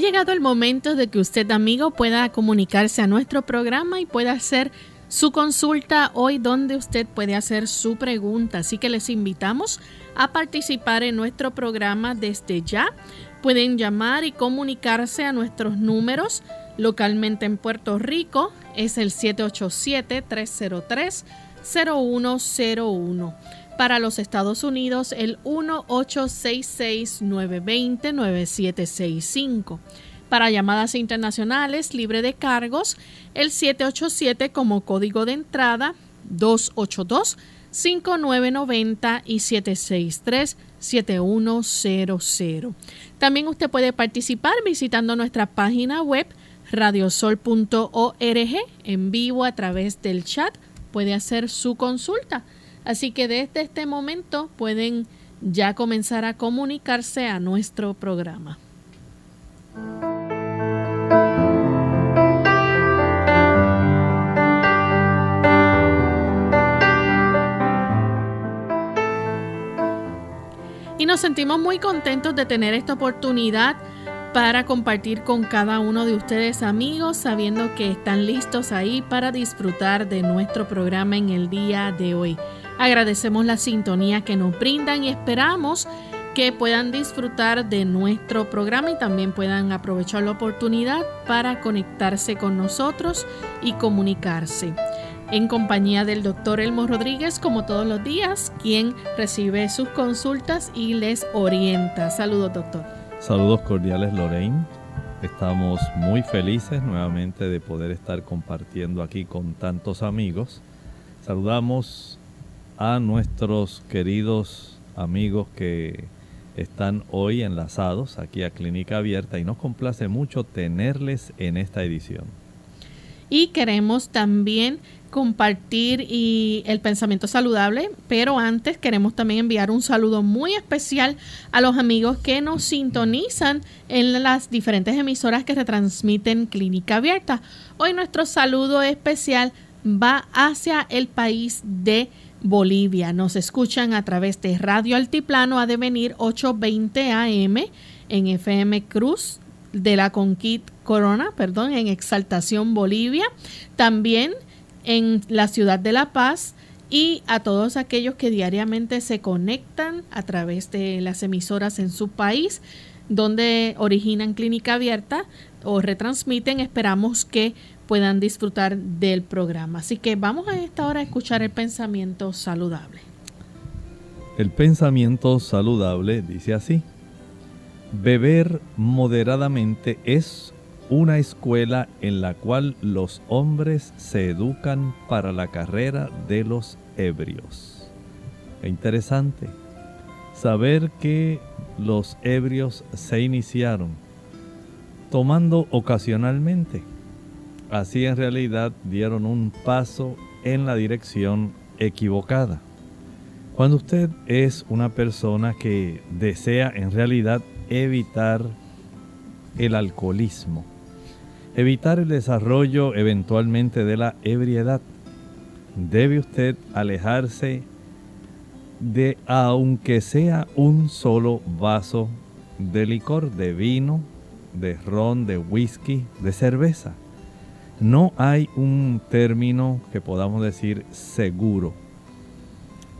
Llegado el momento de que usted, amigo, pueda comunicarse a nuestro programa y pueda hacer su consulta hoy donde usted puede hacer su pregunta. Así que les invitamos a participar en nuestro programa desde ya. Pueden llamar y comunicarse a nuestros números localmente en Puerto Rico. Es el 787-303-0101. Para los Estados Unidos, el 1-866-920-9765. Para llamadas internacionales libre de cargos, el 787 como código de entrada 282-5990 y 763-7100. También usted puede participar visitando nuestra página web radiosol.org en vivo a través del chat. Puede hacer su consulta Así que desde este momento pueden ya comenzar a comunicarse a nuestro programa. Y nos sentimos muy contentos de tener esta oportunidad para compartir con cada uno de ustedes amigos, sabiendo que están listos ahí para disfrutar de nuestro programa en el día de hoy. Agradecemos la sintonía que nos brindan y esperamos que puedan disfrutar de nuestro programa y también puedan aprovechar la oportunidad para conectarse con nosotros y comunicarse. En compañía del doctor Elmo Rodríguez, como todos los días, quien recibe sus consultas y les orienta. Saludos, doctor. Saludos cordiales, Lorraine. Estamos muy felices nuevamente de poder estar compartiendo aquí con tantos amigos. Saludamos a nuestros queridos amigos que están hoy enlazados aquí a Clínica Abierta y nos complace mucho tenerles en esta edición. Y queremos también compartir y el pensamiento saludable, pero antes queremos también enviar un saludo muy especial a los amigos que nos sintonizan en las diferentes emisoras que retransmiten Clínica Abierta. Hoy nuestro saludo especial va hacia el país de Bolivia. Nos escuchan a través de Radio Altiplano a devenir 820 AM en FM Cruz de la Conquit Corona, perdón, en Exaltación Bolivia. También en la ciudad de La Paz y a todos aquellos que diariamente se conectan a través de las emisoras en su país donde originan clínica abierta o retransmiten. Esperamos que puedan disfrutar del programa. Así que vamos a esta hora a escuchar el pensamiento saludable. El pensamiento saludable dice así. Beber moderadamente es una escuela en la cual los hombres se educan para la carrera de los ebrios. Es interesante saber que los ebrios se iniciaron tomando ocasionalmente así en realidad dieron un paso en la dirección equivocada. Cuando usted es una persona que desea en realidad evitar el alcoholismo, evitar el desarrollo eventualmente de la ebriedad, debe usted alejarse de aunque sea un solo vaso de licor, de vino, de ron, de whisky, de cerveza. No hay un término que podamos decir seguro.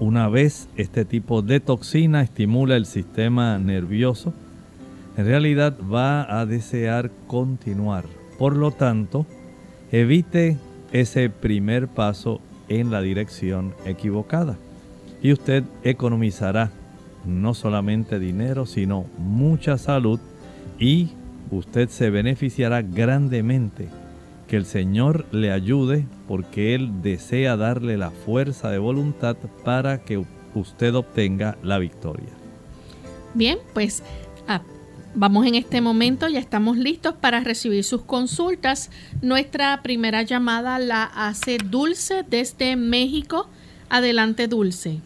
Una vez este tipo de toxina estimula el sistema nervioso, en realidad va a desear continuar. Por lo tanto, evite ese primer paso en la dirección equivocada. Y usted economizará no solamente dinero, sino mucha salud y usted se beneficiará grandemente. Que el Señor le ayude porque Él desea darle la fuerza de voluntad para que usted obtenga la victoria. Bien, pues vamos en este momento, ya estamos listos para recibir sus consultas. Nuestra primera llamada la hace Dulce desde México. Adelante, Dulce.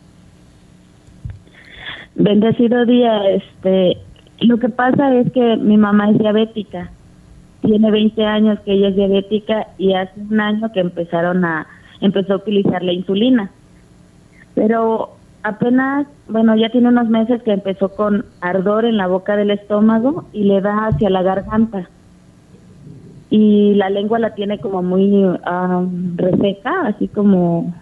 Bendecido día, este, lo que pasa es que mi mamá es diabética. Tiene 20 años que ella es diabética y hace un año que empezaron a empezó a utilizar la insulina. Pero apenas, bueno, ya tiene unos meses que empezó con ardor en la boca del estómago y le da hacia la garganta. Y la lengua la tiene como muy reseca, así como,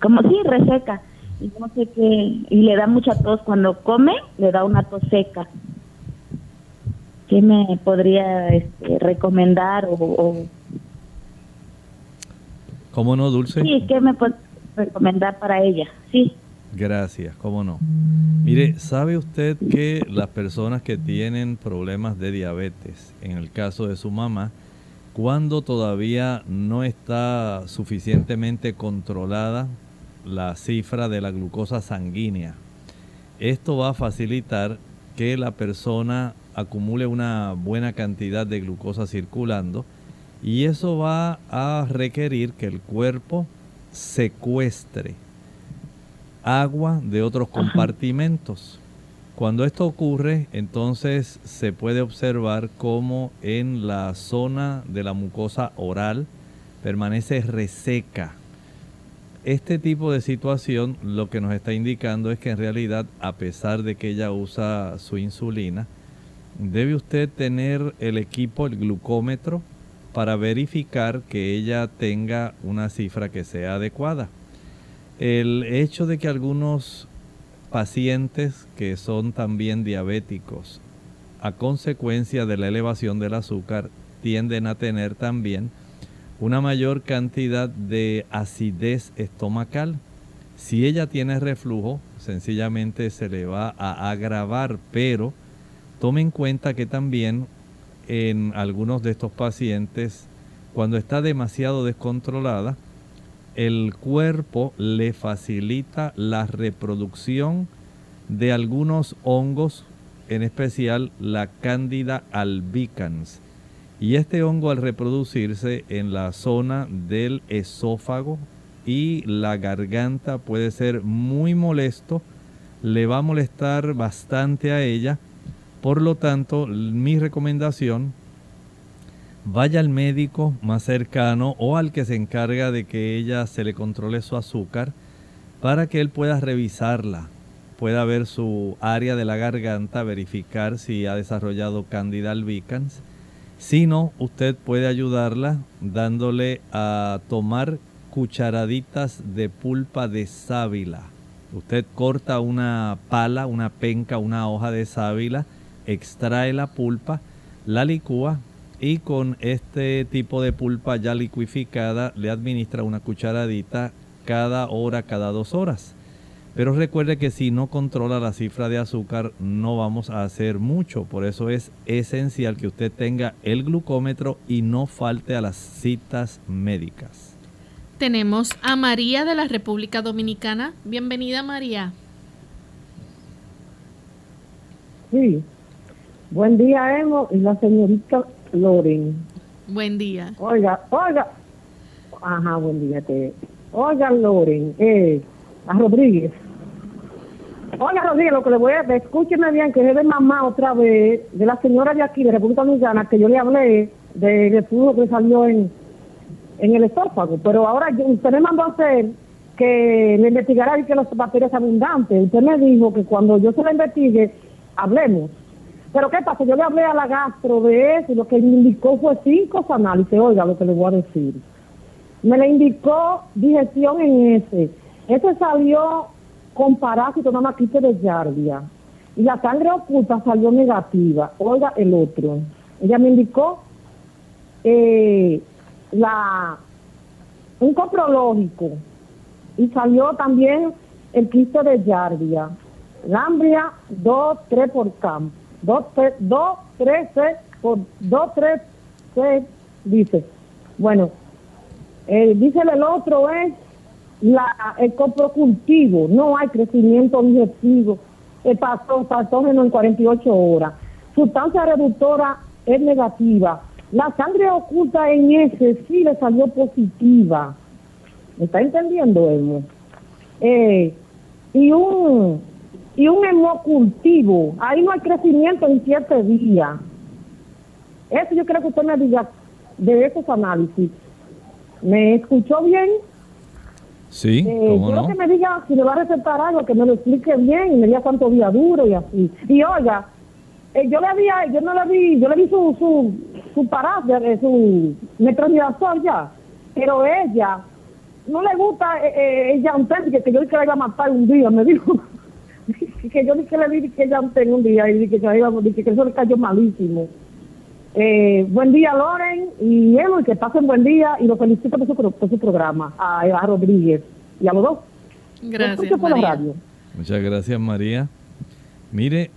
como sí, reseca y no sé qué, y le da mucha tos cuando come, le da una tos seca. ¿Qué me podría este, recomendar o, ¿Cómo no, Dulce? Sí, ¿qué me recomendar para ella? Sí. Gracias, cómo no. Mire, ¿sabe usted que las personas que tienen problemas de diabetes, en el caso de su mamá, cuando todavía no está suficientemente controlada la cifra de la glucosa sanguínea. Esto va a facilitar que la persona acumule una buena cantidad de glucosa circulando y eso va a requerir que el cuerpo secuestre agua de otros compartimentos. Cuando esto ocurre, entonces se puede observar cómo en la zona de la mucosa oral permanece reseca este tipo de situación lo que nos está indicando es que en realidad, a pesar de que ella usa su insulina, debe usted tener el equipo, el glucómetro, para verificar que ella tenga una cifra que sea adecuada. El hecho de que algunos pacientes que son también diabéticos, a consecuencia de la elevación del azúcar, tienden a tener también una mayor cantidad de acidez estomacal. Si ella tiene reflujo, sencillamente se le va a agravar, pero tome en cuenta que también en algunos de estos pacientes, cuando está demasiado descontrolada, el cuerpo le facilita la reproducción de algunos hongos, en especial la Candida albicans y este hongo al reproducirse en la zona del esófago y la garganta puede ser muy molesto, le va a molestar bastante a ella. Por lo tanto, mi recomendación, vaya al médico más cercano o al que se encarga de que ella se le controle su azúcar para que él pueda revisarla, pueda ver su área de la garganta, verificar si ha desarrollado Candida albicans si no, usted puede ayudarla dándole a tomar cucharaditas de pulpa de sábila. Usted corta una pala, una penca, una hoja de sábila, extrae la pulpa, la licúa y con este tipo de pulpa ya liquificada le administra una cucharadita cada hora, cada dos horas. Pero recuerde que si no controla la cifra de azúcar no vamos a hacer mucho. Por eso es esencial que usted tenga el glucómetro y no falte a las citas médicas. Tenemos a María de la República Dominicana. Bienvenida María. Sí. Buen día, Emo y la señorita Loren. Buen día. Oiga, oiga. Ajá, buen día. Te... Oiga, Loren, eh, a Rodríguez. Oiga, Rodríguez, lo que le voy a... Escúcheme bien, que es de mamá otra vez, de la señora de aquí, de República Dominicana, que yo le hablé del flujo que salió en, en el estófago. Pero ahora usted me mandó a hacer que le investigara y que los bacterias abundantes. Usted me dijo que cuando yo se la investigue, hablemos. Pero ¿qué pasa? Yo le hablé a la gastro de eso y lo que me indicó fue cinco análisis. Oiga, lo que le voy a decir. Me le indicó digestión en ese. Ese salió con parásito, una maquita de yardia. Y la sangre oculta salió negativa. Oiga, el otro. Ella me indicó eh, la un coprológico y salió también el quiste de yardia. Lambria 2, 3 por campo. 2, 3, 6 por 2, 3, 6, dice. Bueno, eh, dice el otro es la, el coprocultivo, no hay crecimiento digestivo, el patógeno en 48 horas. Sustancia reductora es negativa. La sangre oculta en ese sí le salió positiva. ¿Me está entendiendo, Elmo? Eh, y un y un hemocultivo. Ahí no hay crecimiento en siete días. Eso yo creo que usted me diga de esos análisis. ¿Me escuchó bien? Sí, eh, quiero que me diga si le va a recetar algo, que me lo explique bien y me diga cuánto día duro y así. Y oiga, eh, yo le había, yo no le vi, yo le vi su, su, su de su metronidazol ya, pero ella no le gusta eh, eh ella que, que yo dije que la iba a matar un día, me dijo. Que yo dije que le vi que ella tenía un día y dije que, iba, dije que eso le cayó malísimo. Eh, buen día, Loren, y y que pasen buen día y lo felicito por su, su programa, a Eva Rodríguez y a los dos. Gracias, María. Muchas gracias, María. Mire,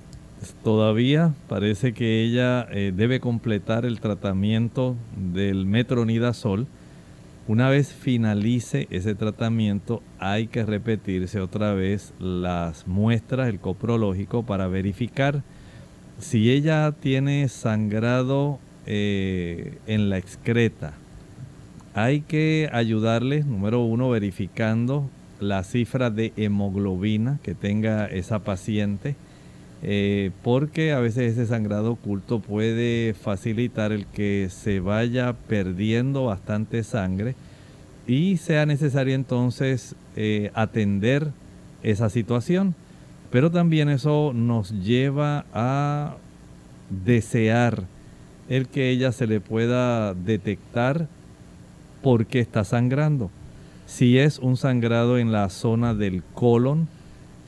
todavía parece que ella eh, debe completar el tratamiento del metronidazol una vez finalice ese tratamiento, hay que repetirse otra vez las muestras, el coprológico, para verificar si ella tiene sangrado eh, en la excreta. Hay que ayudarle, número uno, verificando la cifra de hemoglobina que tenga esa paciente eh, porque a veces ese sangrado oculto puede facilitar el que se vaya perdiendo bastante sangre y sea necesario entonces eh, atender esa situación. Pero también eso nos lleva a desear el que ella se le pueda detectar por qué está sangrando. Si es un sangrado en la zona del colon,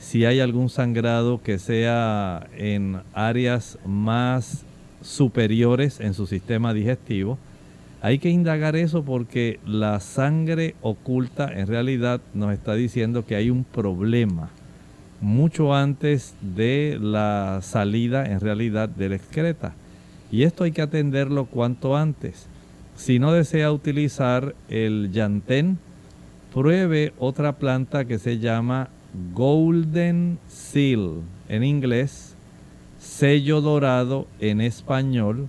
si hay algún sangrado que sea en áreas más superiores en su sistema digestivo, hay que indagar eso porque la sangre oculta en realidad nos está diciendo que hay un problema mucho antes de la salida en realidad de la excreta. Y esto hay que atenderlo cuanto antes. Si no desea utilizar el yantén, pruebe otra planta que se llama Golden Seal en inglés, sello dorado en español,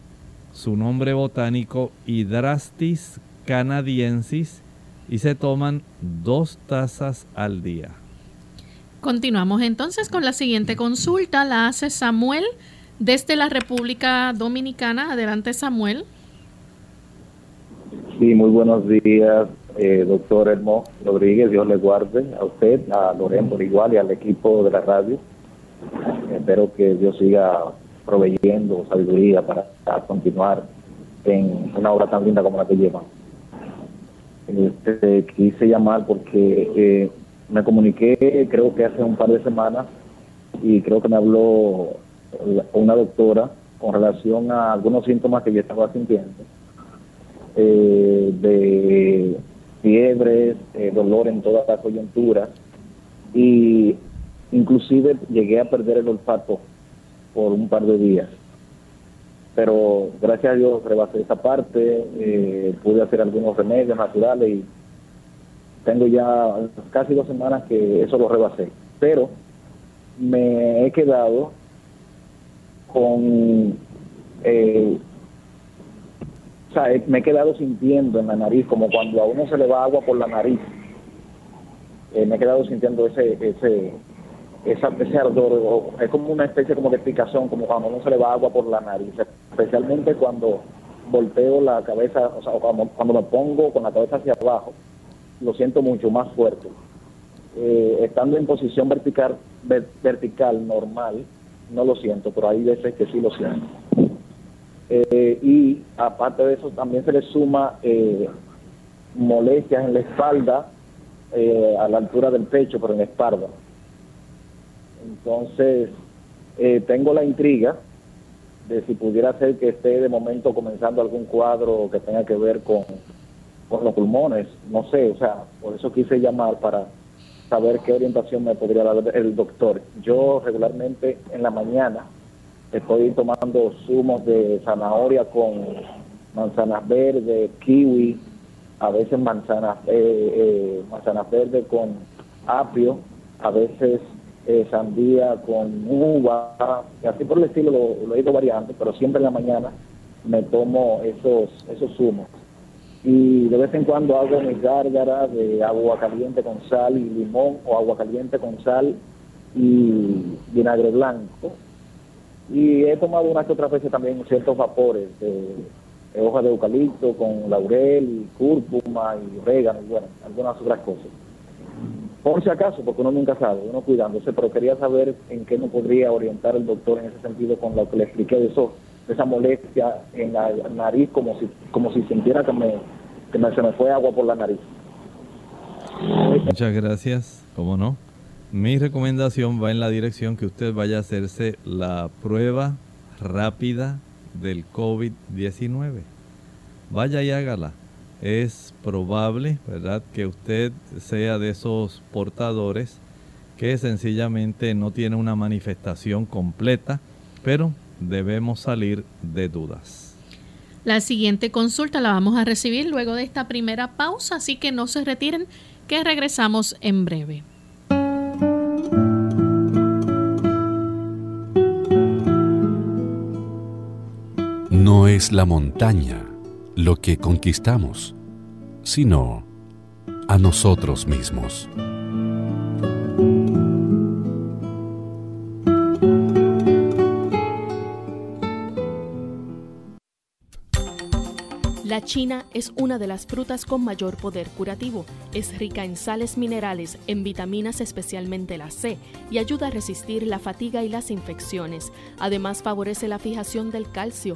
su nombre botánico Hydrastis canadiensis y se toman dos tazas al día. Continuamos entonces con la siguiente consulta, la hace Samuel desde la República Dominicana. Adelante Samuel. Sí, muy buenos días. Eh, doctor Hermo Rodríguez, Dios le guarde a usted, a Loren por igual y al equipo de la radio. Espero que Dios siga proveyendo sabiduría para, continuar en una obra tan linda como la que llevan. Este, quise llamar porque eh, me comuniqué creo que hace un par de semanas y creo que me habló una doctora con relación a algunos síntomas que yo estaba sintiendo eh, de fiebres, eh, dolor en toda la coyuntura y inclusive llegué a perder el olfato por un par de días. Pero gracias a Dios rebasé esa parte, eh, pude hacer algunos remedios naturales y tengo ya casi dos semanas que eso lo rebasé. Pero me he quedado con eh, sea, me he quedado sintiendo en la nariz, como cuando a uno se le va agua por la nariz. Eh, me he quedado sintiendo ese, ese, esa, ese ardor, es como una especie como de picazón, como cuando uno se le va agua por la nariz, especialmente cuando volteo la cabeza, o sea, cuando, cuando me pongo con la cabeza hacia abajo, lo siento mucho más fuerte. Eh, estando en posición vertical, vertical normal, no lo siento, pero hay veces que sí lo siento. Eh, y aparte de eso también se le suma eh, molestias en la espalda, eh, a la altura del pecho, pero en la espalda. Entonces, tengo la intriga de si pudiera ser que esté de momento comenzando algún cuadro que tenga que ver con, con los pulmones, no sé, o sea, por eso quise llamar para saber qué orientación me podría dar el doctor. Yo regularmente en la mañana Estoy tomando zumos de zanahoria con manzanas verdes, kiwi, a veces manzanas, eh, eh, manzanas verdes con apio, a veces eh, sandía con uva, y así por el estilo lo, he ido variando, pero siempre en la mañana me tomo esos, esos zumos. Y de vez en cuando hago mis gárgaras de agua caliente con sal y limón o agua caliente con sal y vinagre blanco y he tomado unas que otras veces también ciertos vapores de, hojas de eucalipto con laurel y cúrcuma y orégano y bueno, algunas otras cosas. Por si acaso, porque uno nunca sabe, uno cuidándose, pero quería saber en qué nos podría orientar el doctor en ese sentido con lo que le expliqué de eso, de esa molestia en la nariz, como si, como si sintiera que me, que me, se me fue agua por la nariz. Muchas gracias, ¿cómo no? Mi recomendación va en la dirección que usted vaya a hacerse la prueba rápida del COVID-19. Vaya y hágala. Es probable, ¿verdad?, que usted sea de esos portadores que sencillamente no tiene una manifestación completa, pero debemos salir de dudas. La siguiente consulta la vamos a recibir luego de esta primera pausa, así que no se retiren, que regresamos en breve. No es la montaña lo que conquistamos, sino a nosotros mismos. La china es una de las frutas con mayor poder curativo. Es rica en sales minerales, en vitaminas especialmente la C, y ayuda a resistir la fatiga y las infecciones. Además favorece la fijación del calcio,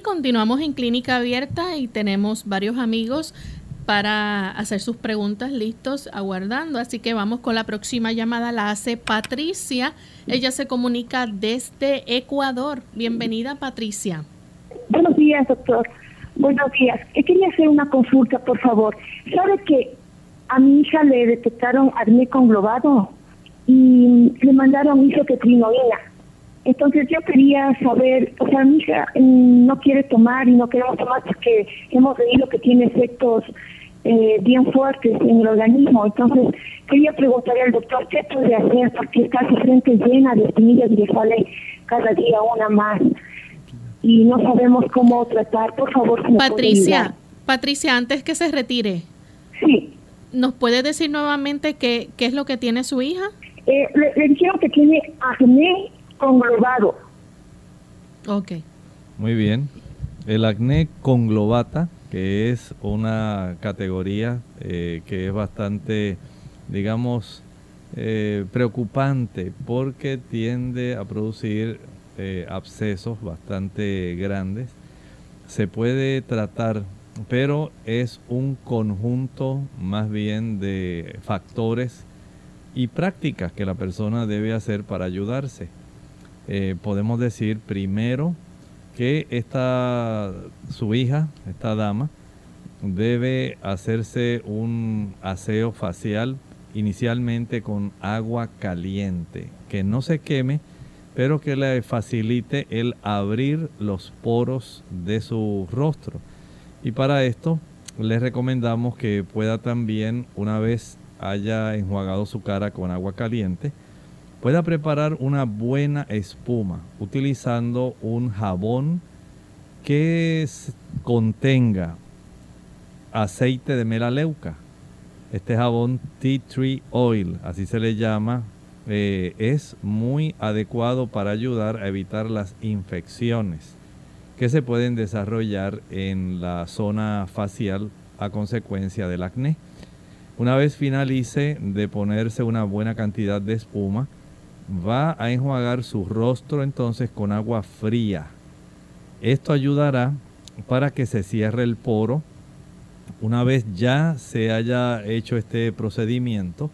Continuamos en clínica abierta y tenemos varios amigos para hacer sus preguntas listos, aguardando. Así que vamos con la próxima llamada, la hace Patricia. Ella se comunica desde Ecuador. Bienvenida, Patricia. Buenos días, doctor. Buenos días. Quería hacer una consulta, por favor. ¿Sabe que a mi hija le detectaron acné conglobado y le mandaron isotetrinoína? Entonces yo quería saber, o sea, mi hija mm, no quiere tomar y no queremos tomar porque hemos leído que tiene efectos eh, bien fuertes en el organismo. Entonces quería preguntarle al doctor qué puede hacer porque está su frente llena de espinillas y le sale cada día una más y no sabemos cómo tratar. Por favor, Patricia, Patricia, antes que se retire. Sí. ¿Nos puede decir nuevamente qué, qué es lo que tiene su hija? Eh, le, dijeron que tiene acné conglobado. Ok. Muy bien. El acné conglobata, que es una categoría eh, que es bastante, digamos, eh, preocupante porque tiende a producir eh, abscesos bastante grandes. Se puede tratar, pero es un conjunto más bien de factores y prácticas que la persona debe hacer para ayudarse. Eh, podemos decir primero que esta, su hija, esta dama, debe hacerse un aseo facial inicialmente con agua caliente, que no se queme, pero que le facilite el abrir los poros de su rostro. Y para esto les recomendamos que pueda también, una vez haya enjuagado su cara con agua caliente, pueda preparar una buena espuma utilizando un jabón que contenga aceite de melaleuca. Este jabón Tea Tree Oil, así se le llama eh, es muy adecuado para ayudar a evitar las infecciones que se pueden desarrollar en la zona facial a consecuencia del acné. Una vez finalice de ponerse una buena cantidad de espuma, va a enjuagar su rostro entonces con agua fría. Esto ayudará para que se cierre el poro. Una vez ya se haya hecho este procedimiento,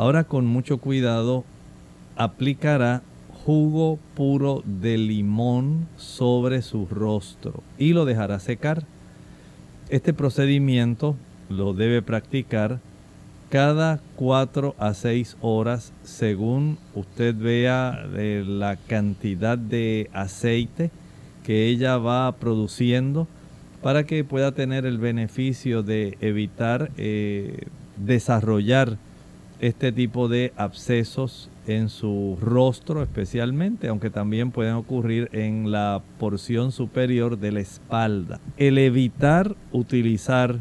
Ahora con mucho cuidado aplicará jugo puro de limón sobre su rostro y lo dejará secar. Este procedimiento lo debe practicar cada 4 a 6 horas según usted vea eh, la cantidad de aceite que ella va produciendo para que pueda tener el beneficio de evitar eh, desarrollar este tipo de abscesos en su rostro especialmente, aunque también pueden ocurrir en la porción superior de la espalda. El evitar utilizar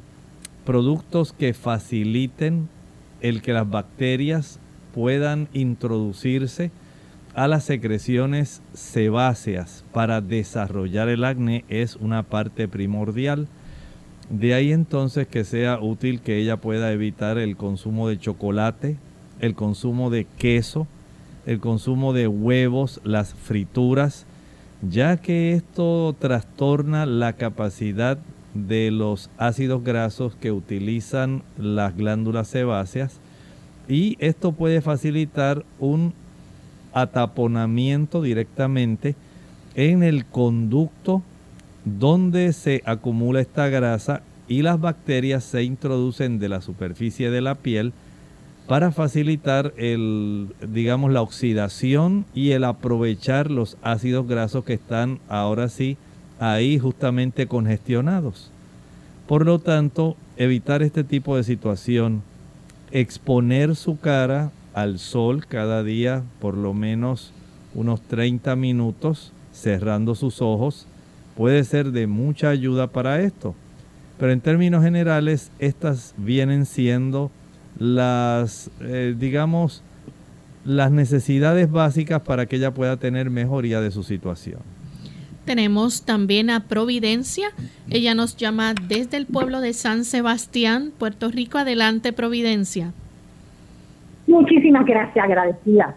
productos que faciliten el que las bacterias puedan introducirse a las secreciones sebáceas para desarrollar el acné es una parte primordial. De ahí entonces que sea útil que ella pueda evitar el consumo de chocolate, el consumo de queso, el consumo de huevos, las frituras, ya que esto trastorna la capacidad de los ácidos grasos que utilizan las glándulas sebáceas y esto puede facilitar un ataponamiento directamente en el conducto donde se acumula esta grasa y las bacterias se introducen de la superficie de la piel para facilitar el, digamos, la oxidación y el aprovechar los ácidos grasos que están ahora sí ahí justamente congestionados. Por lo tanto, evitar este tipo de situación, exponer su cara al sol cada día por lo menos unos 30 minutos, cerrando sus ojos, puede ser de mucha ayuda para esto. Pero en términos generales, estas vienen siendo las, eh, digamos, las necesidades básicas para que ella pueda tener mejoría de su situación. Tenemos también a Providencia. Ella nos llama desde el pueblo de San Sebastián, Puerto Rico. Adelante, Providencia. Muchísimas gracias, agradecida.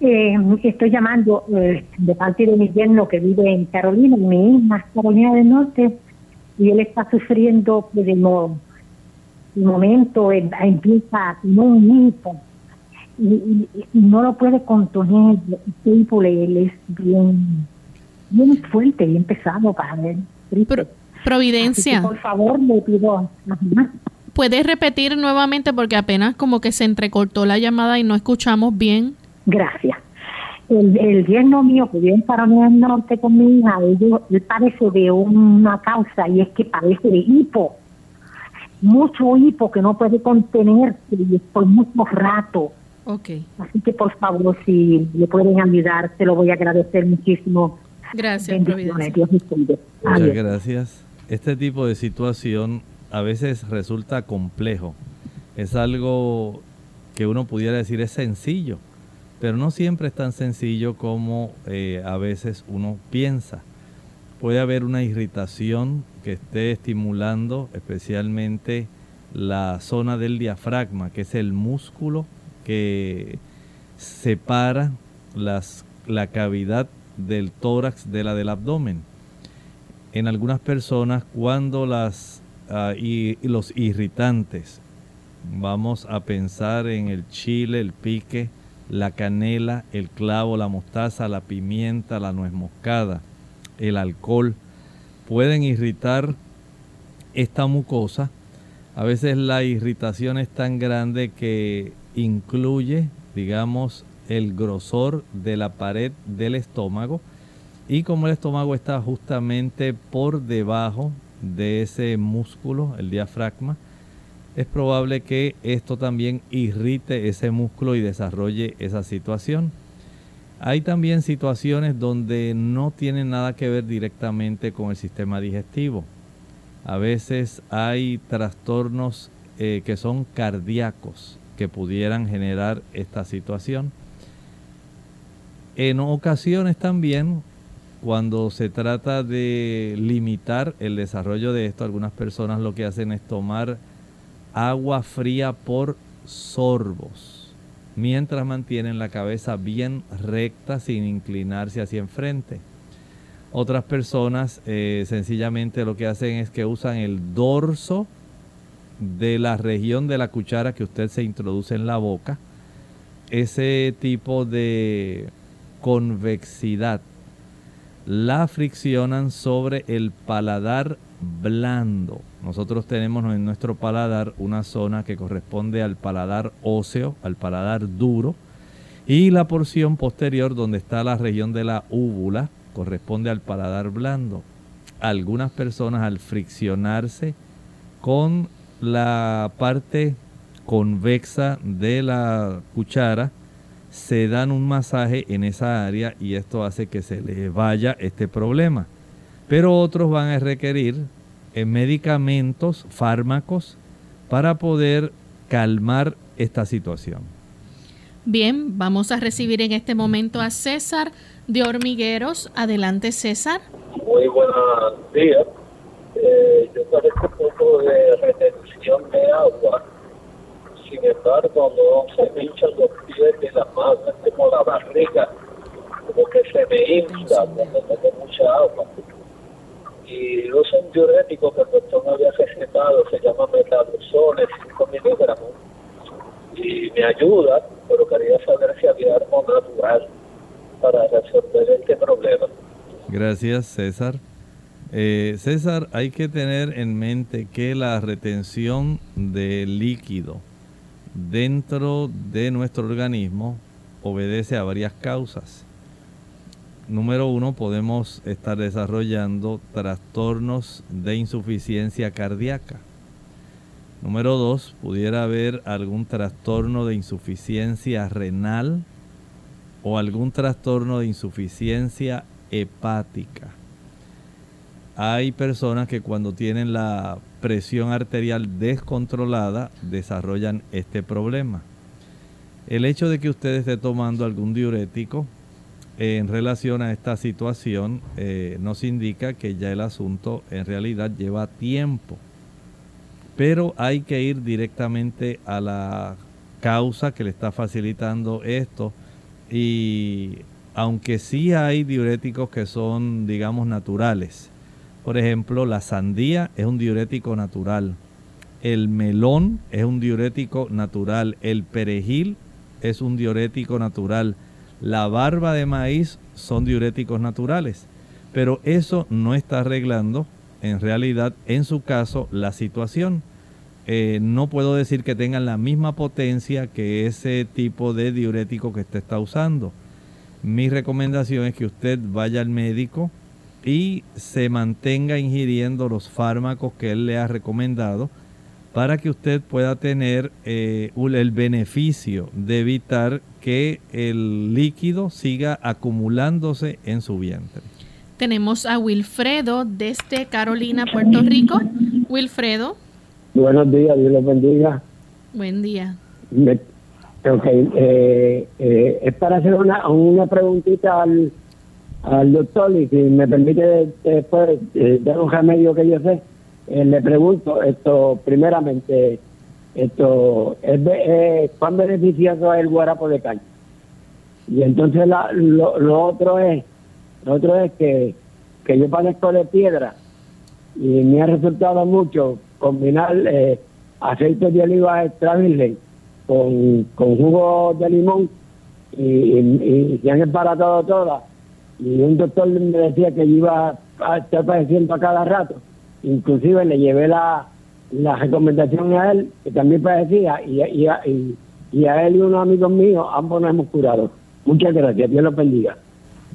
Eh, estoy llamando eh, de parte de mi yerno que vive en Carolina, mi hija, Carolina del Norte, y él está sufriendo de mo el momento empieza no un hipo y, no lo puede contener, este hipo le, es bien, bien fuerte, bien pesado para ver. Providencia. por favor, le pido. ¿Puedes repetir nuevamente porque apenas como que se entrecortó la llamada y no escuchamos bien? Gracias. El, el yerno mío que vive en Carolina del Norte con mi hija, él, él padece de una causa y es que padece de hipo. Mucho hipo que no puede contenerse y por mucho rato. Ok. Así que por favor, si le pueden ayudar, te lo voy a agradecer muchísimo. Gracias, Providencia. Dios. Muchas gracias. Este tipo de situación a veces resulta complejo. Es algo que uno pudiera decir es sencillo, pero no siempre es tan sencillo como eh, a veces uno piensa. Puede haber una irritación que esté estimulando especialmente la zona del diafragma, que es el músculo que separa las, la cavidad del tórax de la del abdomen. En algunas personas, cuando las, ah, y, y los irritantes, vamos a pensar en el chile, el pique, la canela, el clavo, la mostaza, la pimienta, la nuez moscada, el alcohol, pueden irritar esta mucosa. A veces la irritación es tan grande que incluye, digamos, el grosor de la pared del estómago. Y como el estómago está justamente por debajo de ese músculo, el diafragma, es probable que esto también irrite ese músculo y desarrolle esa situación. Hay también situaciones donde no tienen nada que ver directamente con el sistema digestivo. A veces hay trastornos eh, que son cardíacos que pudieran generar esta situación. En ocasiones también, cuando se trata de limitar el desarrollo de esto, algunas personas lo que hacen es tomar agua fría por sorbos, mientras mantienen la cabeza bien recta sin inclinarse hacia enfrente. Otras personas eh, sencillamente lo que hacen es que usan el dorso de la región de la cuchara que usted se introduce en la boca. Ese tipo de convexidad la friccionan sobre el paladar blando. Nosotros tenemos en nuestro paladar una zona que corresponde al paladar óseo, al paladar duro, y la porción posterior donde está la región de la úvula corresponde al paladar blando. Algunas personas al friccionarse con la parte convexa de la cuchara se dan un masaje en esa área y esto hace que se le vaya este problema. Pero otros van a requerir eh, medicamentos, fármacos, para poder calmar esta situación. Bien, vamos a recibir en este momento a César de Hormigueros. Adelante, César. Muy buenos días. Eh, yo padezco un poco de retención de agua. Sin embargo, no se me hinchan los pies ni las manos, como la barriga, como que se me infla cuando tomo mucha agua. Y uso un diurético que el doctor me había recetado, se llama metabuzole, 5 miligramos. Y me ayuda, pero quería saber si había algo natural para resolver este problema. Gracias, César. Eh, César, hay que tener en mente que la retención de líquido dentro de nuestro organismo obedece a varias causas. Número uno, podemos estar desarrollando trastornos de insuficiencia cardíaca. Número dos, pudiera haber algún trastorno de insuficiencia renal o algún trastorno de insuficiencia hepática. Hay personas que cuando tienen la presión arterial descontrolada desarrollan este problema. El hecho de que usted esté tomando algún diurético en relación a esta situación eh, nos indica que ya el asunto en realidad lleva tiempo. Pero hay que ir directamente a la causa que le está facilitando esto y aunque sí hay diuréticos que son digamos naturales, por ejemplo, la sandía es un diurético natural. El melón es un diurético natural. El perejil es un diurético natural. La barba de maíz son diuréticos naturales. Pero eso no está arreglando en realidad en su caso la situación. Eh, no puedo decir que tengan la misma potencia que ese tipo de diurético que usted está usando. Mi recomendación es que usted vaya al médico y se mantenga ingiriendo los fármacos que él le ha recomendado para que usted pueda tener eh, el beneficio de evitar que el líquido siga acumulándose en su vientre. Tenemos a Wilfredo desde Carolina, Puerto Rico. Wilfredo. Buenos días, Dios los bendiga. Buen día. ok, eh, eh, es para hacer una, una preguntita al, al doctor y si me permite después eh, de un remedio que yo sé, le pregunto esto primeramente, esto es, cuán beneficioso es el guarapo de caña. Y entonces lo, lo otro es lo otro es que, que yo padezco de piedra y me ha resultado mucho combinar eh, aceite de oliva extra con, con jugo de limón y, y, se han embaratado todas. Y un doctor me decía que iba a estar padeciendo a cada rato. Inclusive le llevé la, la recomendación a él, que también padecía, y, y, y, y a él y unos amigos míos, ambos nos hemos curado. Muchas gracias, Dios los bendiga.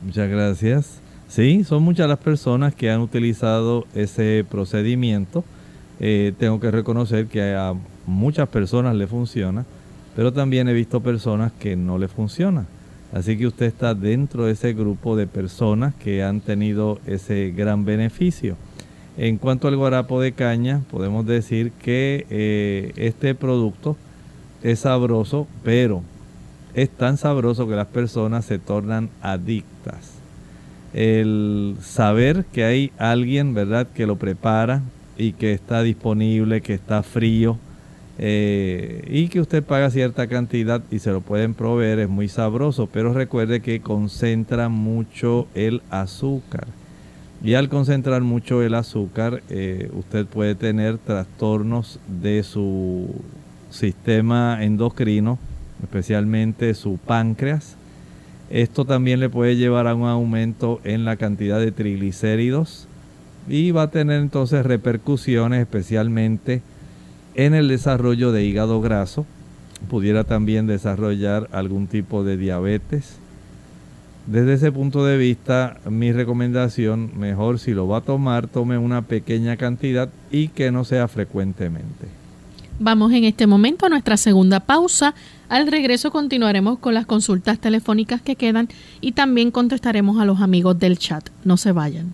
Muchas gracias. Sí, son muchas las personas que han utilizado ese procedimiento. Eh, tengo que reconocer que a muchas personas le funciona, pero también he visto personas que no le funciona. Así que usted está dentro de ese grupo de personas que han tenido ese gran beneficio. En cuanto al guarapo de caña, podemos decir que eh, este producto es sabroso, pero es tan sabroso que las personas se tornan adictas. El saber que hay alguien, ¿verdad?, que lo prepara y que está disponible, que está frío eh, y que usted paga cierta cantidad y se lo pueden proveer es muy sabroso, pero recuerde que concentra mucho el azúcar. Y al concentrar mucho el azúcar, eh, usted puede tener trastornos de su sistema endocrino, especialmente su páncreas. Esto también le puede llevar a un aumento en la cantidad de triglicéridos y va a tener entonces repercusiones especialmente en el desarrollo de hígado graso. Pudiera también desarrollar algún tipo de diabetes. Desde ese punto de vista, mi recomendación, mejor si lo va a tomar, tome una pequeña cantidad y que no sea frecuentemente. Vamos en este momento a nuestra segunda pausa. Al regreso continuaremos con las consultas telefónicas que quedan y también contestaremos a los amigos del chat. No se vayan.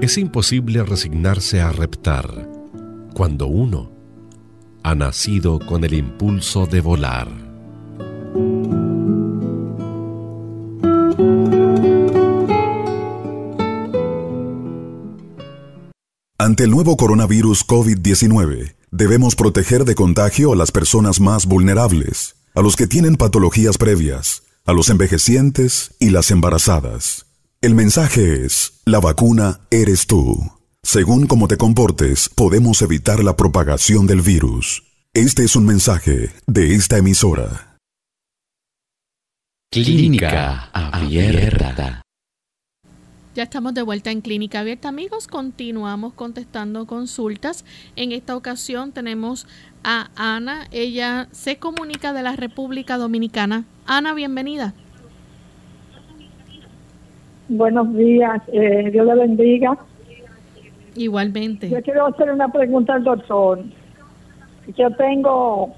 Es imposible resignarse a reptar cuando uno ha nacido con el impulso de volar. Ante el nuevo coronavirus COVID-19, debemos proteger de contagio a las personas más vulnerables, a los que tienen patologías previas, a los envejecientes y las embarazadas. El mensaje es, la vacuna eres tú. Según cómo te comportes, podemos evitar la propagación del virus. Este es un mensaje de esta emisora. Clínica Abierta. Ya estamos de vuelta en Clínica Abierta, amigos. Continuamos contestando consultas. En esta ocasión tenemos a Ana. Ella se comunica de la República Dominicana. Ana, bienvenida. Buenos días, eh, Dios le bendiga. Igualmente. Yo quiero hacer una pregunta al doctor. Yo tengo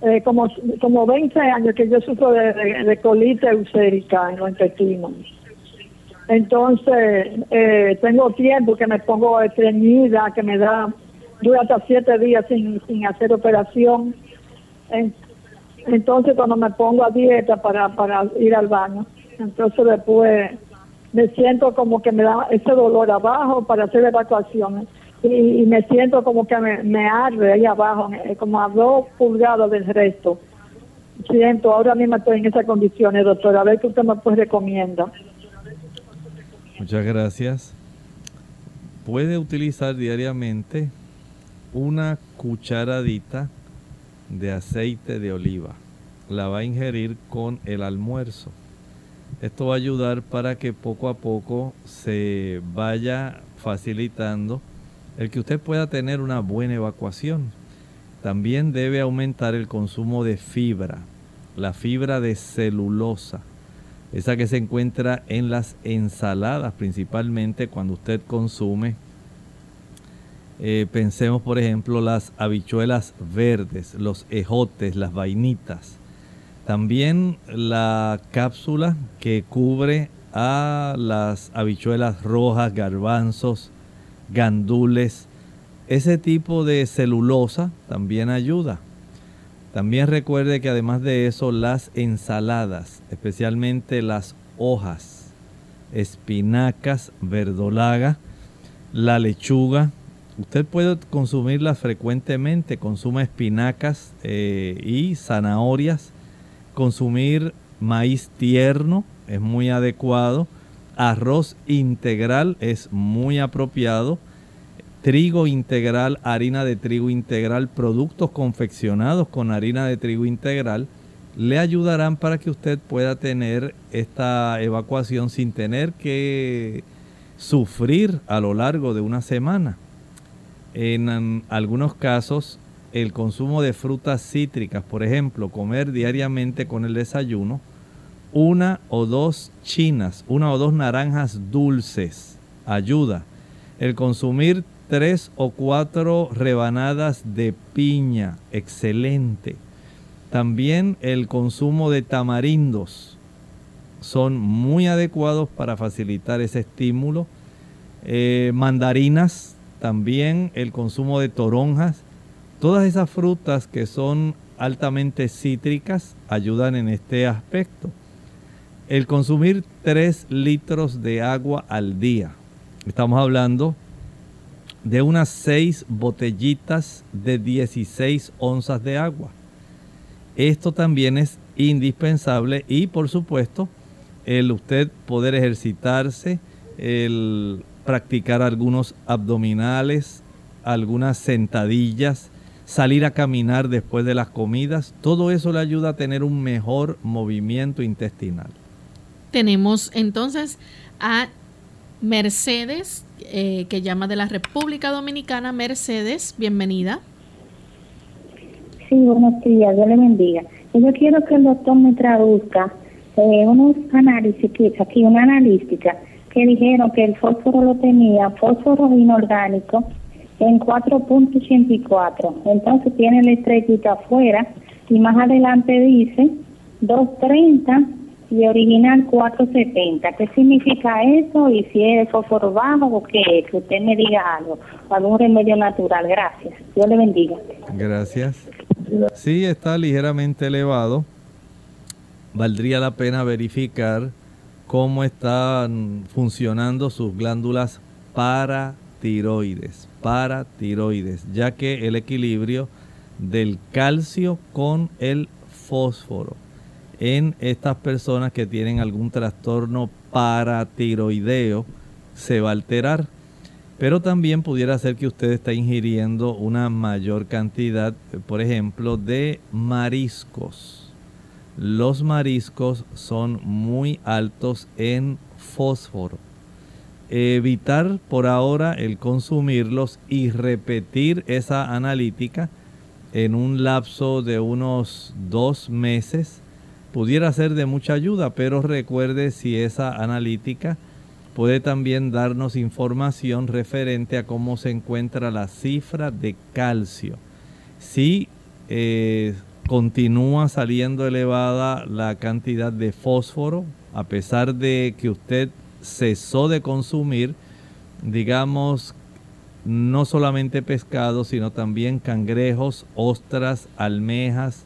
eh, como, como 20 años que yo sufro de, de, colitis ulcérica en los intestinos. Entonces, eh, tengo tiempo que me pongo estreñida, que me da, dura hasta siete días sin, sin hacer operación. entonces cuando me pongo a dieta para, para ir al baño, entonces después me siento como que me da ese dolor abajo para hacer evacuaciones y, y me siento como que me, arde ahí abajo, eh, como a dos pulgadas del resto. Siento, ahora mismo estoy en esas condiciones, doctora. A ver qué usted me pues recomienda. Muchas gracias. Puede utilizar diariamente una cucharadita de aceite de oliva. La va a ingerir con el almuerzo. Esto va a ayudar para que poco a poco se vaya facilitando el que usted pueda tener una buena evacuación. También debe aumentar el consumo de fibra, la fibra de celulosa, esa que se encuentra en las ensaladas principalmente cuando usted consume. Eh, pensemos por ejemplo las habichuelas verdes, los ejotes, las vainitas. También la cápsula que cubre a las habichuelas rojas, garbanzos, gandules. Ese tipo de celulosa también ayuda. También recuerde que además de eso, las ensaladas, especialmente las hojas, espinacas, verdolaga, la lechuga, usted puede consumirlas frecuentemente. Consuma espinacas eh, y zanahorias. Consumir maíz tierno es muy adecuado arroz integral es muy apropiado, trigo integral, harina de trigo integral, productos confeccionados con harina de trigo integral, le ayudarán para que usted pueda tener esta evacuación sin tener que sufrir a lo largo de una semana. En um, algunos casos, el consumo de frutas cítricas, por ejemplo, comer diariamente con el desayuno, una o dos chinas, una o dos naranjas dulces. Ayuda. El consumir tres o cuatro rebanadas de piña. Excelente. También el consumo de tamarindos son muy adecuados para facilitar ese estímulo. Eh, mandarinas, también el consumo de toronjas. Todas esas frutas que son altamente cítricas ayudan en este aspecto. El consumir 3 litros de agua al día. Estamos hablando de unas 6 botellitas de 16 onzas de agua. Esto también es indispensable y por supuesto el usted poder ejercitarse, el practicar algunos abdominales, algunas sentadillas, salir a caminar después de las comidas, todo eso le ayuda a tener un mejor movimiento intestinal. Tenemos entonces a Mercedes, eh, que llama de la República Dominicana. Mercedes, bienvenida. Sí, buenos días, Dios le bendiga. Yo quiero que el doctor me traduzca eh, unos análisis que aquí, una analística, que dijeron que el fósforo lo tenía, fósforo inorgánico, en 4.84. Entonces tiene la estrellita afuera y más adelante dice 230 y original 470. ¿Qué significa eso? Y si es fósforo bajo o qué Que usted me diga algo. Algún remedio natural. Gracias. Dios le bendiga. Gracias. Sí, está ligeramente elevado. Valdría la pena verificar cómo están funcionando sus glándulas paratiroides, paratiroides, ya que el equilibrio del calcio con el fósforo en estas personas que tienen algún trastorno paratiroideo se va a alterar. Pero también pudiera ser que usted está ingiriendo una mayor cantidad, por ejemplo, de mariscos. Los mariscos son muy altos en fósforo. Evitar por ahora el consumirlos y repetir esa analítica en un lapso de unos dos meses pudiera ser de mucha ayuda, pero recuerde si esa analítica puede también darnos información referente a cómo se encuentra la cifra de calcio. Si eh, continúa saliendo elevada la cantidad de fósforo, a pesar de que usted cesó de consumir, digamos, no solamente pescado, sino también cangrejos, ostras, almejas,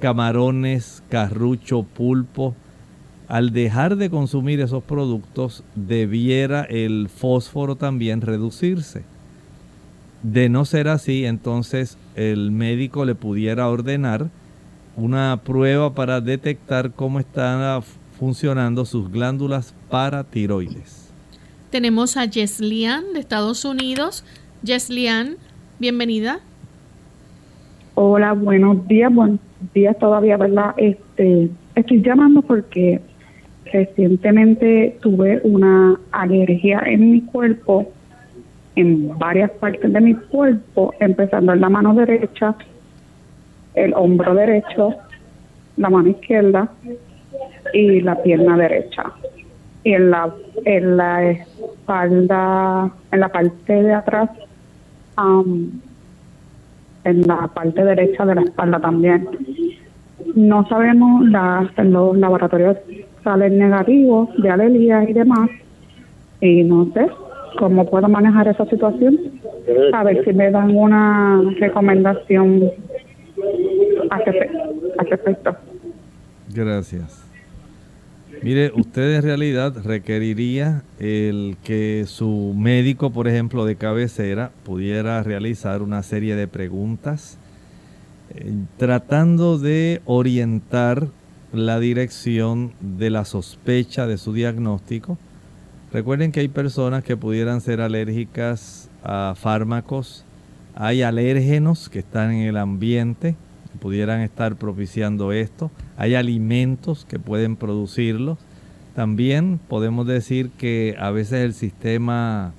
camarones, carrucho, pulpo, al dejar de consumir esos productos, debiera el fósforo también reducirse. De no ser así, entonces el médico le pudiera ordenar una prueba para detectar cómo están funcionando sus glándulas paratiroides. Tenemos a Yeslian de Estados Unidos. Yeslian, bienvenida. Hola, buenos días, buenos días todavía, ¿verdad? Este, estoy llamando porque recientemente tuve una alergia en mi cuerpo, en varias partes de mi cuerpo, empezando en la mano derecha, el hombro derecho, la mano izquierda y la pierna derecha. Y en la, en la espalda, en la parte de atrás, en la parte derecha de la espalda también. No sabemos, la, los laboratorios salen negativos de alergias y demás, y no sé cómo puedo manejar esa situación. A ver si me dan una recomendación a respecto. Gracias. Mire, usted en realidad requeriría el que su médico, por ejemplo, de cabecera, pudiera realizar una serie de preguntas eh, tratando de orientar la dirección de la sospecha de su diagnóstico. Recuerden que hay personas que pudieran ser alérgicas a fármacos, hay alérgenos que están en el ambiente, pudieran estar propiciando esto. Hay alimentos que pueden producirlos. También podemos decir que a veces el sistema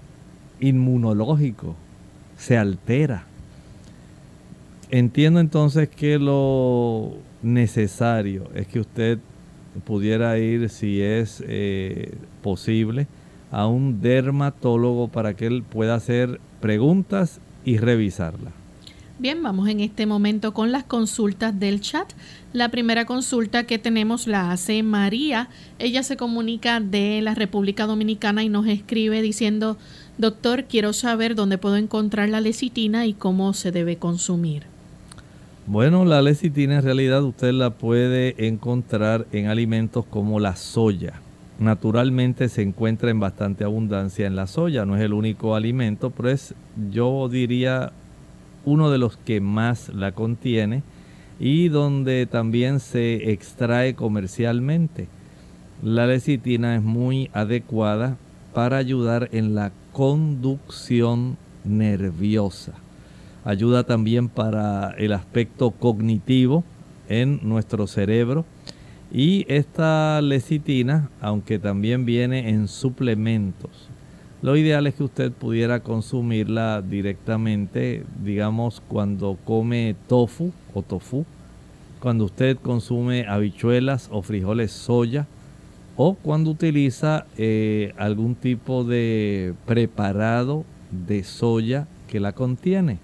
inmunológico se altera. Entiendo entonces que lo necesario es que usted pudiera ir, si es eh, posible, a un dermatólogo para que él pueda hacer preguntas y revisarla. Bien, vamos en este momento con las consultas del chat. La primera consulta que tenemos la hace María. Ella se comunica de la República Dominicana y nos escribe diciendo, doctor, quiero saber dónde puedo encontrar la lecitina y cómo se debe consumir. Bueno, la lecitina en realidad usted la puede encontrar en alimentos como la soya. Naturalmente se encuentra en bastante abundancia en la soya, no es el único alimento, pero es, yo diría, uno de los que más la contiene y donde también se extrae comercialmente. La lecitina es muy adecuada para ayudar en la conducción nerviosa. Ayuda también para el aspecto cognitivo en nuestro cerebro. Y esta lecitina, aunque también viene en suplementos, lo ideal es que usted pudiera consumirla directamente, digamos, cuando come tofu o tofu, cuando usted consume habichuelas o frijoles soya, o cuando utiliza eh, algún tipo de preparado de soya que la contiene.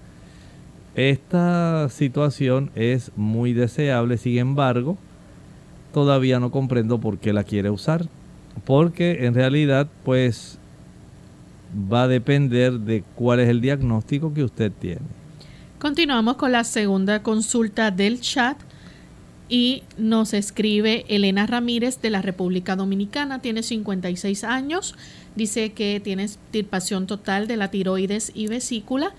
Esta situación es muy deseable, sin embargo, todavía no comprendo por qué la quiere usar. Porque en realidad, pues va a depender de cuál es el diagnóstico que usted tiene. Continuamos con la segunda consulta del chat y nos escribe Elena Ramírez de la República Dominicana, tiene 56 años, dice que tiene extirpación total de la tiroides y vesícula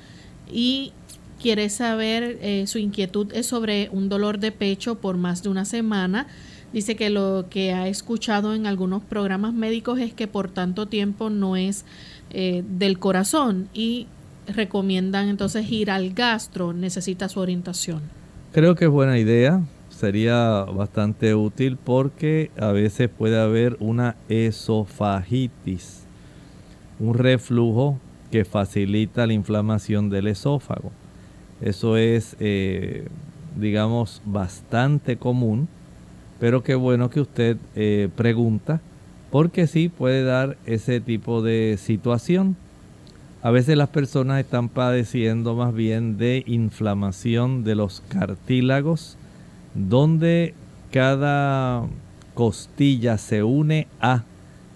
y quiere saber, eh, su inquietud es sobre un dolor de pecho por más de una semana. Dice que lo que ha escuchado en algunos programas médicos es que por tanto tiempo no es eh, del corazón y recomiendan entonces ir al gastro, necesita su orientación. Creo que es buena idea, sería bastante útil porque a veces puede haber una esofagitis, un reflujo que facilita la inflamación del esófago. Eso es, eh, digamos, bastante común, pero qué bueno que usted eh, pregunta porque sí puede dar ese tipo de situación. A veces las personas están padeciendo más bien de inflamación de los cartílagos, donde cada costilla se une a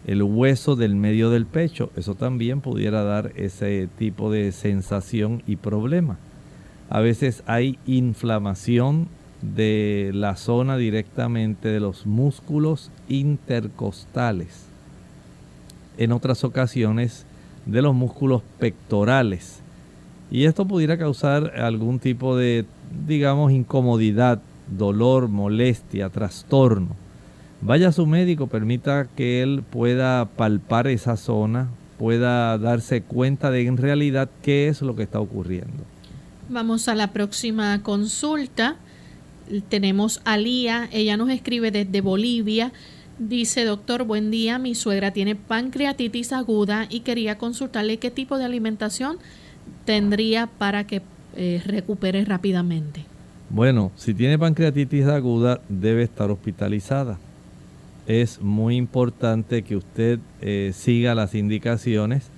el hueso del medio del pecho. Eso también pudiera dar ese tipo de sensación y problema. A veces hay inflamación de la zona directamente de los músculos intercostales. En otras ocasiones de los músculos pectorales. Y esto pudiera causar algún tipo de, digamos, incomodidad, dolor, molestia, trastorno. Vaya a su médico, permita que él pueda palpar esa zona, pueda darse cuenta de en realidad qué es lo que está ocurriendo. Vamos a la próxima consulta. Tenemos a Lía, ella nos escribe desde Bolivia. Dice, doctor, buen día, mi suegra tiene pancreatitis aguda y quería consultarle qué tipo de alimentación tendría para que eh, recupere rápidamente. Bueno, si tiene pancreatitis aguda debe estar hospitalizada. Es muy importante que usted eh, siga las indicaciones.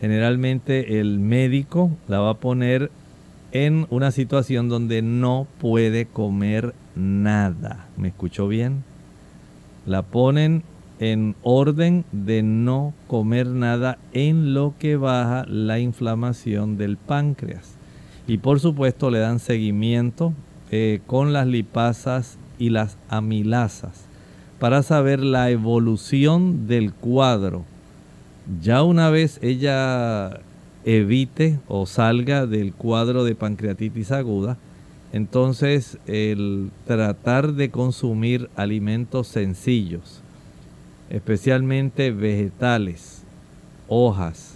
Generalmente el médico la va a poner en una situación donde no puede comer nada. ¿Me escuchó bien? La ponen en orden de no comer nada en lo que baja la inflamación del páncreas. Y por supuesto le dan seguimiento eh, con las lipasas y las amilasas para saber la evolución del cuadro. Ya una vez ella evite o salga del cuadro de pancreatitis aguda, entonces el tratar de consumir alimentos sencillos, especialmente vegetales, hojas,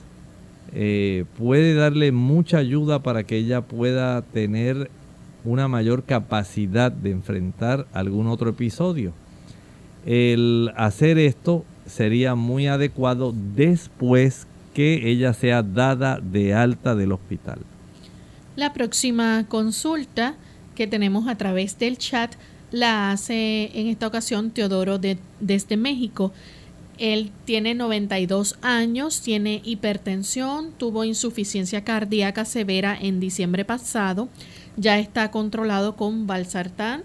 eh, puede darle mucha ayuda para que ella pueda tener una mayor capacidad de enfrentar algún otro episodio. El hacer esto sería muy adecuado después que ella sea dada de alta del hospital. La próxima consulta que tenemos a través del chat la hace en esta ocasión Teodoro de, desde México. Él tiene 92 años, tiene hipertensión, tuvo insuficiencia cardíaca severa en diciembre pasado, ya está controlado con valsartán,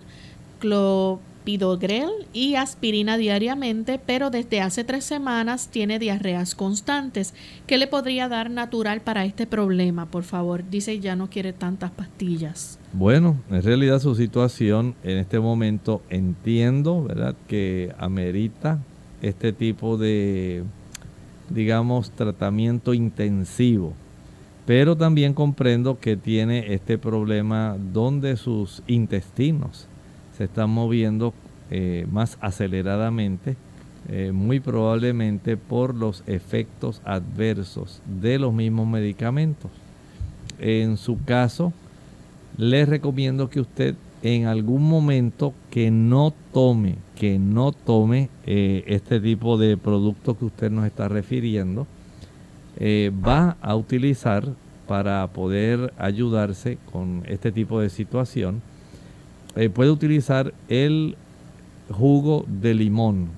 Y aspirina diariamente, pero desde hace tres semanas tiene diarreas constantes. ¿Qué le podría dar natural para este problema? Por favor, dice ya no quiere tantas pastillas. Bueno, en realidad su situación en este momento entiendo, ¿verdad? Que amerita este tipo de, digamos, tratamiento intensivo. Pero también comprendo que tiene este problema donde sus intestinos se están moviendo eh, más aceleradamente, eh, muy probablemente por los efectos adversos de los mismos medicamentos. En su caso, les recomiendo que usted en algún momento que no tome, que no tome eh, este tipo de producto que usted nos está refiriendo, va a utilizar para poder ayudarse con este tipo de situación eh, puede utilizar el jugo de limón.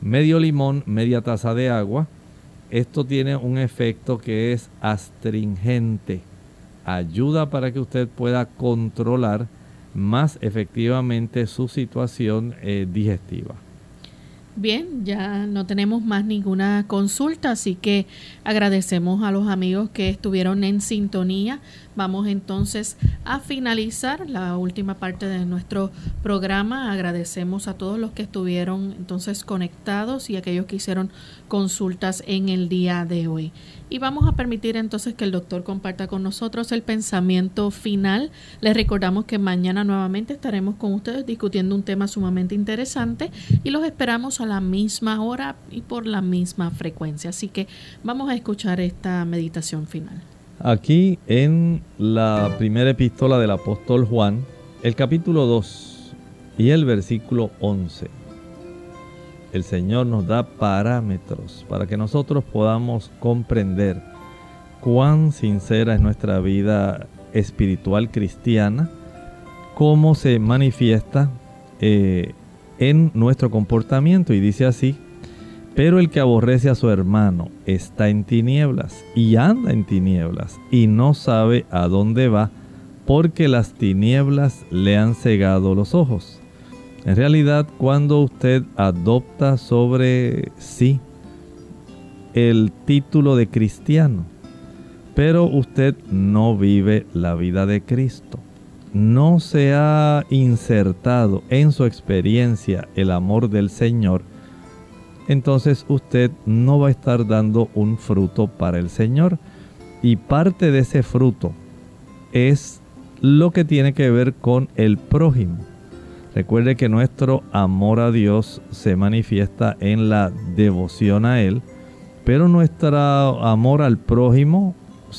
Medio limón, media taza de agua. Esto tiene un efecto que es astringente. Ayuda para que usted pueda controlar más efectivamente su situación eh, digestiva. Bien, ya no tenemos más ninguna consulta, así que agradecemos a los amigos que estuvieron en sintonía. Vamos entonces a finalizar la última parte de nuestro programa. Agradecemos a todos los que estuvieron entonces conectados y aquellos que hicieron consultas en el día de hoy. Y vamos a permitir entonces que el doctor comparta con nosotros el pensamiento final. Les recordamos que mañana nuevamente estaremos con ustedes discutiendo un tema sumamente interesante y los esperamos a la misma hora y por la misma frecuencia. Así que vamos a escuchar esta meditación final. Aquí en la primera epístola del apóstol Juan, el capítulo 2 y el versículo 11 el Señor nos da parámetros para que nosotros podamos comprender cuán sincera es nuestra vida espiritual cristiana, cómo se manifiesta eh, en nuestro comportamiento. Y dice así, pero el que aborrece a su hermano está en tinieblas y anda en tinieblas y no sabe a dónde va porque las tinieblas le han cegado los ojos. En realidad, cuando usted adopta sobre sí el título de cristiano, pero usted no vive la vida de Cristo, no se ha insertado en su experiencia el amor del Señor, entonces usted no va a estar dando un fruto para el Señor. Y parte de ese fruto es lo que tiene que ver con el prójimo. Recuerde que nuestro amor a Dios se manifiesta en la devoción a Él, pero nuestro amor al prójimo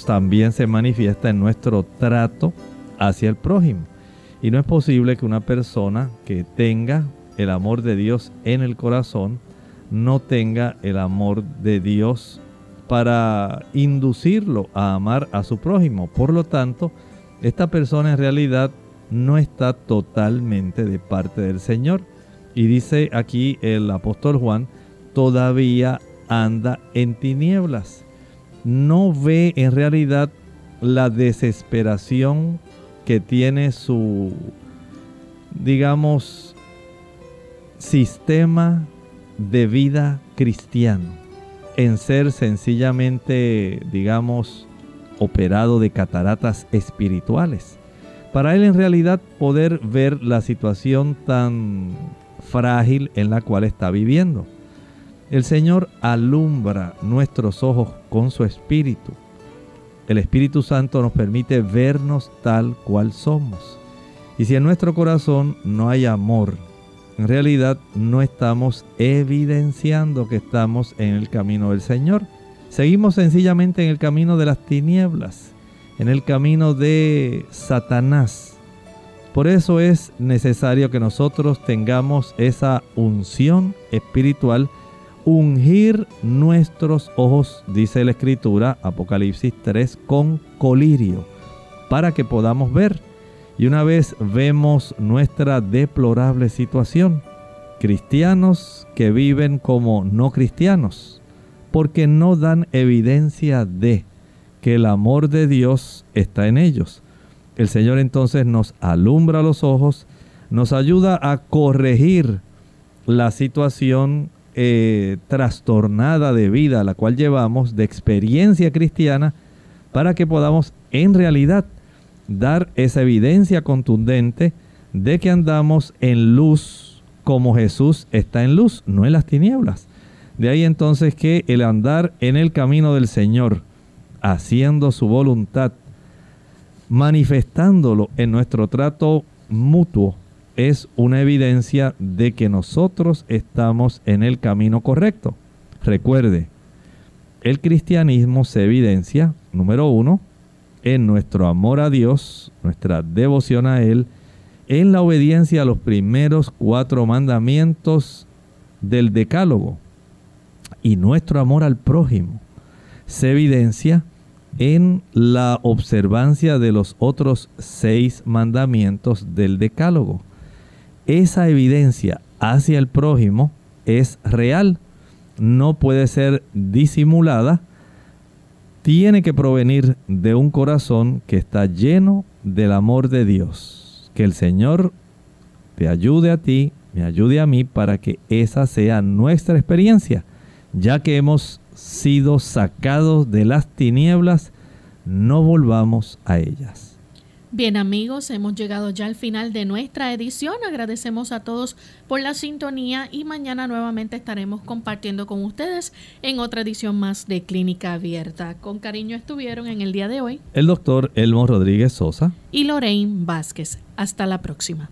también se manifiesta en nuestro trato hacia el prójimo. Y no es posible que una persona que tenga el amor de Dios en el corazón no tenga el amor de Dios para inducirlo a amar a su prójimo. Por lo tanto, esta persona en realidad no está totalmente de parte del Señor. Y dice aquí el apóstol Juan, todavía anda en tinieblas. No ve en realidad la desesperación que tiene su, digamos, sistema de vida cristiano en ser sencillamente, digamos, operado de cataratas espirituales. Para él en realidad poder ver la situación tan frágil en la cual está viviendo. El Señor alumbra nuestros ojos con su espíritu. El Espíritu Santo nos permite vernos tal cual somos. Y si en nuestro corazón no hay amor, en realidad no estamos evidenciando que estamos en el camino del Señor. Seguimos sencillamente en el camino de las tinieblas, en el camino de Satanás. Por eso es necesario que nosotros tengamos esa unción espiritual, ungir nuestros ojos, dice la escritura, Apocalipsis 3, con colirio, para que podamos ver. Y una vez vemos nuestra deplorable situación, cristianos que viven como no cristianos, porque no dan evidencia de que el amor de Dios está en ellos. El Señor entonces nos alumbra los ojos, nos ayuda a corregir la situación eh, trastornada de vida a la cual llevamos, de experiencia cristiana, para que podamos en realidad dar esa evidencia contundente de que andamos en luz como Jesús está en luz, no en las tinieblas. De ahí entonces que el andar en el camino del Señor, haciendo su voluntad, manifestándolo en nuestro trato mutuo, es una evidencia de que nosotros estamos en el camino correcto. Recuerde, el cristianismo se evidencia, número uno, en nuestro amor a Dios, nuestra devoción a Él, en la obediencia a los primeros cuatro mandamientos del Decálogo, y nuestro amor al prójimo se evidencia en la observancia de los otros seis mandamientos del decálogo. Esa evidencia hacia el prójimo es real, no puede ser disimulada, tiene que provenir de un corazón que está lleno del amor de Dios. Que el Señor te ayude a ti, me ayude a mí para que esa sea nuestra experiencia ya que hemos sido sacados de las tinieblas, no volvamos a ellas. Bien amigos, hemos llegado ya al final de nuestra edición. Agradecemos a todos por la sintonía y mañana nuevamente estaremos compartiendo con ustedes en otra edición más de Clínica Abierta. Con cariño estuvieron en el día de hoy el doctor Elmo Rodríguez Sosa y Lorraine Vázquez. Hasta la próxima.